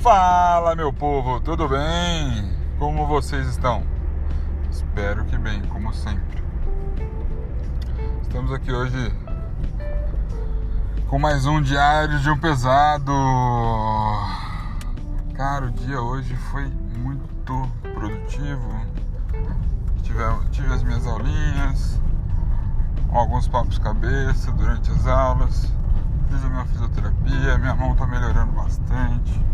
Fala, meu povo, tudo bem? Como vocês estão? Espero que bem, como sempre. Estamos aqui hoje com mais um diário de um pesado. Cara, o dia hoje foi muito produtivo. Tive, tive as minhas aulinhas, alguns papos cabeça durante as aulas. Fiz a minha fisioterapia, minha mão tá melhorando bastante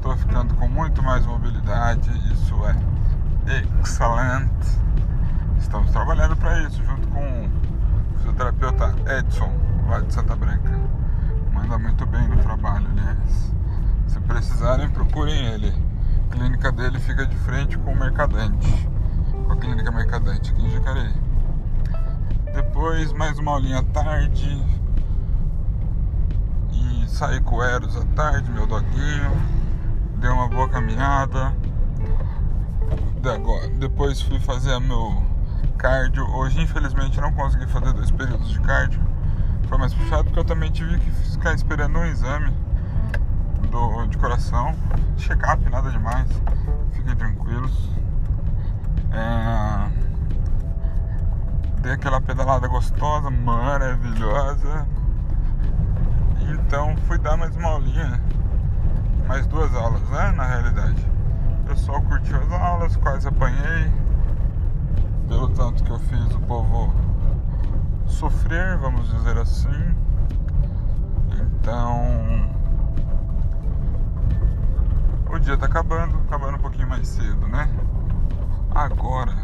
Estou ficando com muito mais mobilidade, isso é excelente. Estamos trabalhando para isso, junto com o fisioterapeuta Edson, lá de Santa Branca. Manda muito bem no trabalho, aliás. Se precisarem, procurem ele. A clínica dele fica de frente com o Mercadante, com a clínica Mercadante aqui em Jacareí. Depois, mais uma aulinha à tarde. E sair com o Eros à tarde, meu doguinho dei uma boa caminhada. Depois fui fazer meu cardio. Hoje, infelizmente, não consegui fazer dois períodos de cardio. Foi mais puxado porque eu também tive que ficar esperando um exame do, de coração. Check-up, nada demais. Fiquem tranquilos. É... Dei aquela pedalada gostosa, maravilhosa. Então fui dar mais uma aulinha mais duas aulas, né? Na realidade. Pessoal curtiu as aulas, quase apanhei. Pelo tanto que eu fiz o povo sofrer, vamos dizer assim. Então. O dia tá acabando, acabando um pouquinho mais cedo, né? Agora.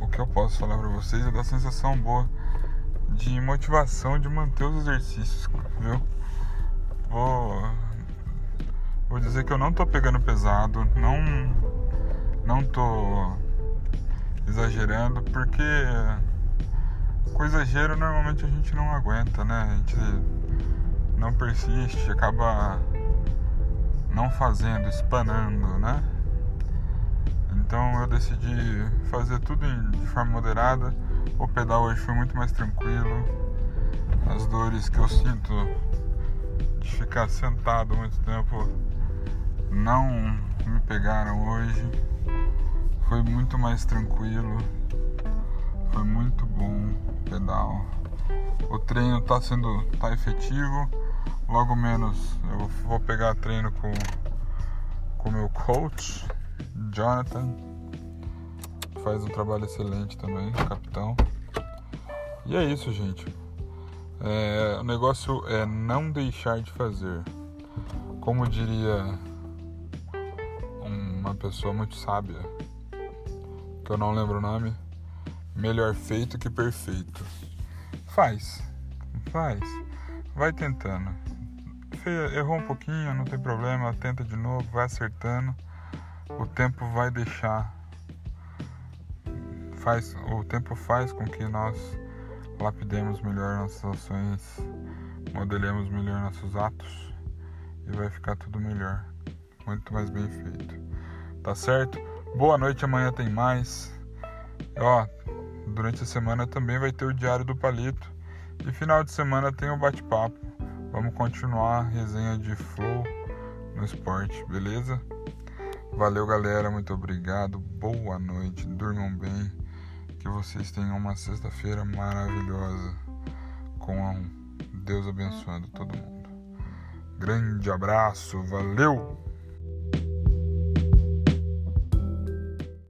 O que eu posso falar pra vocês é da sensação boa de motivação de manter os exercícios, viu? Vou vou dizer que eu não tô pegando pesado, não não tô exagerando porque com exagero normalmente a gente não aguenta, né? A gente não persiste, acaba não fazendo, espanando, né? Então eu decidi fazer tudo de forma moderada. O pedal hoje foi muito mais tranquilo. As dores que eu sinto de ficar sentado muito tempo não me pegaram hoje. Foi muito mais tranquilo. Foi muito bom o pedal. O treino está sendo tá efetivo. Logo menos eu vou pegar treino com com meu coach, Jonathan. Faz um trabalho excelente também, capitão. E é isso, gente. É, o negócio é não deixar de fazer. Como diria uma pessoa muito sábia, que eu não lembro o nome, melhor feito que perfeito. Faz, faz, vai tentando. Errou um pouquinho, não tem problema, tenta de novo, vai acertando. O tempo vai deixar. Faz, o tempo faz com que nós lapidemos melhor nossas ações, modelemos melhor nossos atos e vai ficar tudo melhor, muito mais bem feito. Tá certo? Boa noite, amanhã tem mais. Ó, durante a semana também vai ter o Diário do Palito e final de semana tem o bate-papo. Vamos continuar a resenha de flow no esporte, beleza? Valeu, galera, muito obrigado. Boa noite, durmam bem que vocês tenham uma sexta-feira maravilhosa com Deus abençoando todo mundo. Grande abraço, valeu!